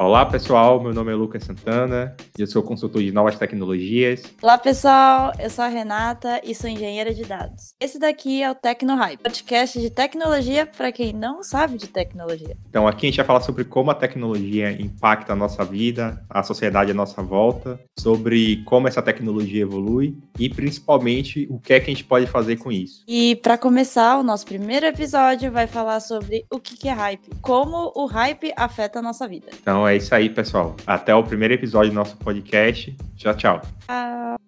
Olá, pessoal. Meu nome é Lucas Santana e eu sou consultor de novas tecnologias. Olá, pessoal. Eu sou a Renata e sou engenheira de dados. Esse daqui é o TecnoHype, podcast de tecnologia para quem não sabe de tecnologia. Então, aqui a gente vai falar sobre como a tecnologia impacta a nossa vida, a sociedade à nossa volta, sobre como essa tecnologia evolui e principalmente o que é que a gente pode fazer com isso. E para começar, o nosso primeiro episódio vai falar sobre o que é hype, como o hype afeta a nossa vida. Então, é isso aí, pessoal. Até o primeiro episódio do nosso podcast. Tchau, tchau. Tchau.